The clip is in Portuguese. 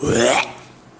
Ué?